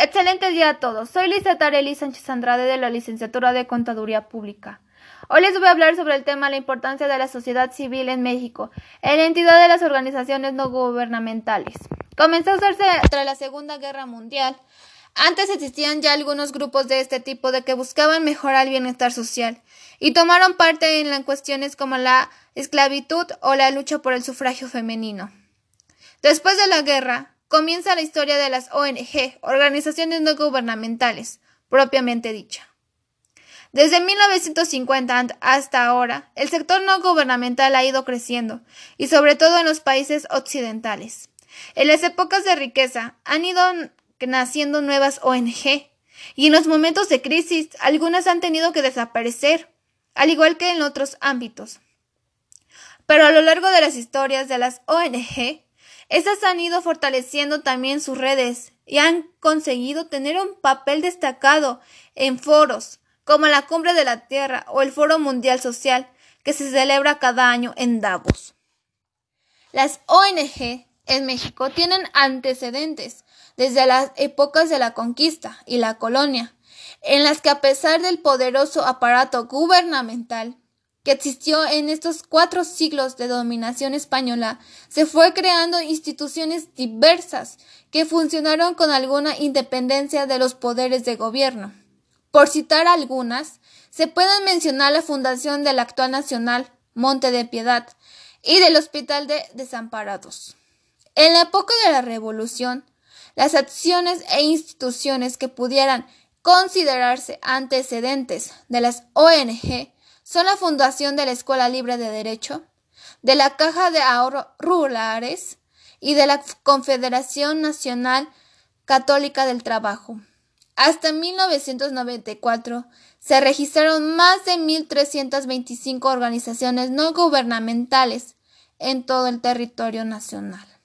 Excelente día a todos. Soy Lisa Tareli Sánchez Andrade de la Licenciatura de Contaduría Pública. Hoy les voy a hablar sobre el tema la importancia de la sociedad civil en México en la entidad de las organizaciones no gubernamentales. Comenzó a usarse tras la Segunda Guerra Mundial. Antes existían ya algunos grupos de este tipo de que buscaban mejorar el bienestar social y tomaron parte en cuestiones como la esclavitud o la lucha por el sufragio femenino. Después de la guerra, comienza la historia de las ONG, organizaciones no gubernamentales, propiamente dicha. Desde 1950 hasta ahora, el sector no gubernamental ha ido creciendo, y sobre todo en los países occidentales. En las épocas de riqueza han ido naciendo nuevas ONG, y en los momentos de crisis algunas han tenido que desaparecer, al igual que en otros ámbitos. Pero a lo largo de las historias de las ONG, estas han ido fortaleciendo también sus redes y han conseguido tener un papel destacado en foros como la Cumbre de la Tierra o el Foro Mundial Social que se celebra cada año en Davos. Las ONG en México tienen antecedentes desde las épocas de la conquista y la colonia, en las que a pesar del poderoso aparato gubernamental que existió en estos cuatro siglos de dominación española, se fue creando instituciones diversas que funcionaron con alguna independencia de los poderes de gobierno. Por citar algunas, se pueden mencionar la fundación del actual Nacional Monte de Piedad y del Hospital de Desamparados. En la época de la Revolución, las acciones e instituciones que pudieran considerarse antecedentes de las ONG son la fundación de la Escuela Libre de Derecho, de la Caja de Ahorro Rurales y de la Confederación Nacional Católica del Trabajo. Hasta 1994 se registraron más de 1.325 organizaciones no gubernamentales en todo el territorio nacional.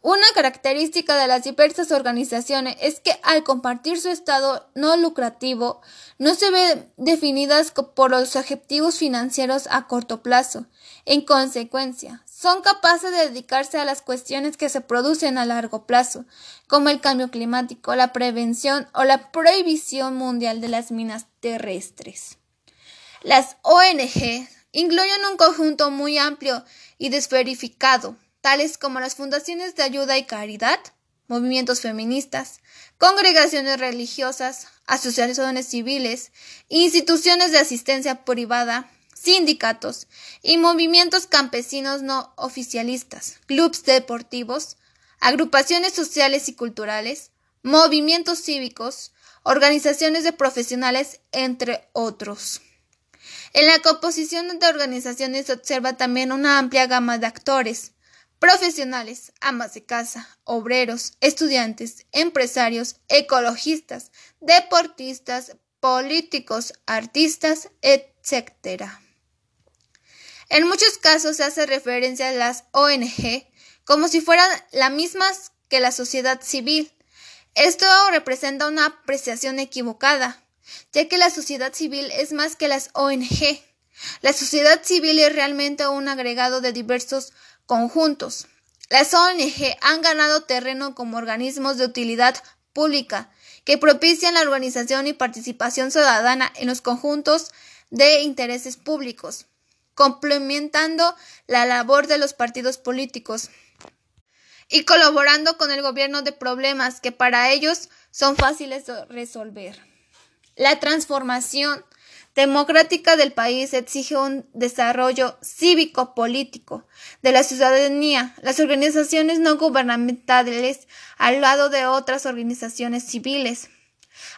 Una característica de las diversas organizaciones es que al compartir su estado no lucrativo, no se ven definidas por los objetivos financieros a corto plazo. En consecuencia, son capaces de dedicarse a las cuestiones que se producen a largo plazo, como el cambio climático, la prevención o la prohibición mundial de las minas terrestres. Las ONG incluyen un conjunto muy amplio y desverificado tales como las fundaciones de ayuda y caridad, movimientos feministas, congregaciones religiosas, asociaciones civiles, instituciones de asistencia privada, sindicatos y movimientos campesinos no oficialistas, clubes deportivos, agrupaciones sociales y culturales, movimientos cívicos, organizaciones de profesionales, entre otros. En la composición de organizaciones se observa también una amplia gama de actores, profesionales, amas de casa, obreros, estudiantes, empresarios, ecologistas, deportistas, políticos, artistas, etc. En muchos casos se hace referencia a las ONG como si fueran las mismas que la sociedad civil. Esto representa una apreciación equivocada, ya que la sociedad civil es más que las ONG. La sociedad civil es realmente un agregado de diversos conjuntos. Las ONG han ganado terreno como organismos de utilidad pública que propician la organización y participación ciudadana en los conjuntos de intereses públicos, complementando la labor de los partidos políticos y colaborando con el gobierno de problemas que para ellos son fáciles de resolver. La transformación democrática del país exige un desarrollo cívico-político de la ciudadanía, las organizaciones no gubernamentales, al lado de otras organizaciones civiles.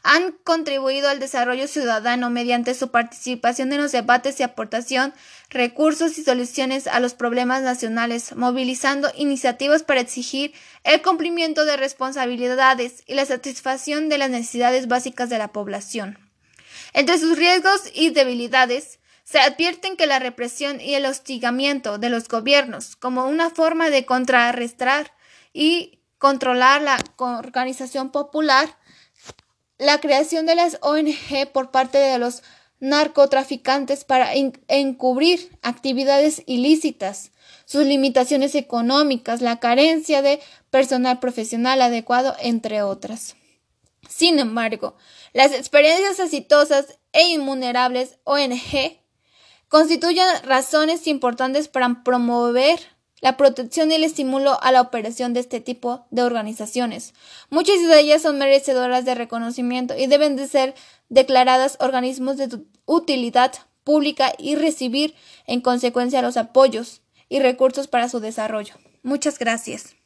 Han contribuido al desarrollo ciudadano mediante su participación en los debates y aportación recursos y soluciones a los problemas nacionales, movilizando iniciativas para exigir el cumplimiento de responsabilidades y la satisfacción de las necesidades básicas de la población. Entre sus riesgos y debilidades se advierten que la represión y el hostigamiento de los gobiernos como una forma de contrarrestar y controlar la organización popular, la creación de las ONG por parte de los narcotraficantes para encubrir actividades ilícitas, sus limitaciones económicas, la carencia de personal profesional adecuado, entre otras. Sin embargo, las experiencias exitosas e inmunerables ONG constituyen razones importantes para promover la protección y el estímulo a la operación de este tipo de organizaciones. Muchas de ellas son merecedoras de reconocimiento y deben de ser declaradas organismos de utilidad pública y recibir en consecuencia los apoyos y recursos para su desarrollo. Muchas gracias.